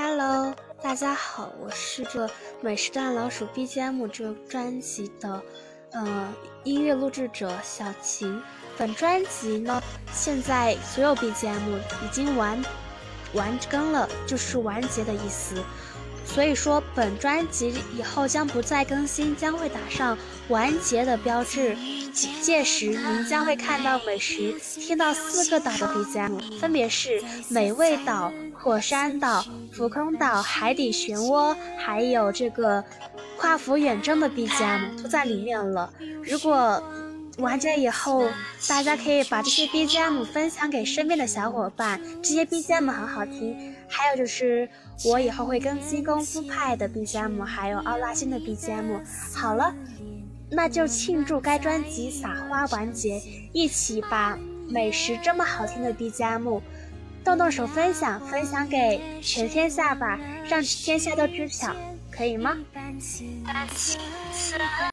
Hello，大家好，我是这美食蛋老鼠 BGM 这个专辑的，呃，音乐录制者小晴。本专辑呢，现在所有 BGM 已经完完更了，就是完结的意思。所以说，本专辑以后将不再更新，将会打上完结的标志。届时，您将会看到美食，听到四个岛的 BGM，分别是美味岛、火山岛、浮空岛、海底漩涡，还有这个跨服远征的 BGM 都在里面了。如果完结以后，大家可以把这些 BGM 分享给身边的小伙伴，这些 BGM 很好听。还有就是，我以后会更新功夫派的 BGM，还有奥拉星的 BGM。好了，那就庆祝该专辑撒花完结，一起把美食这么好听的 BGM 动动手分享，分享给全天下吧，让天下都知晓，可以吗？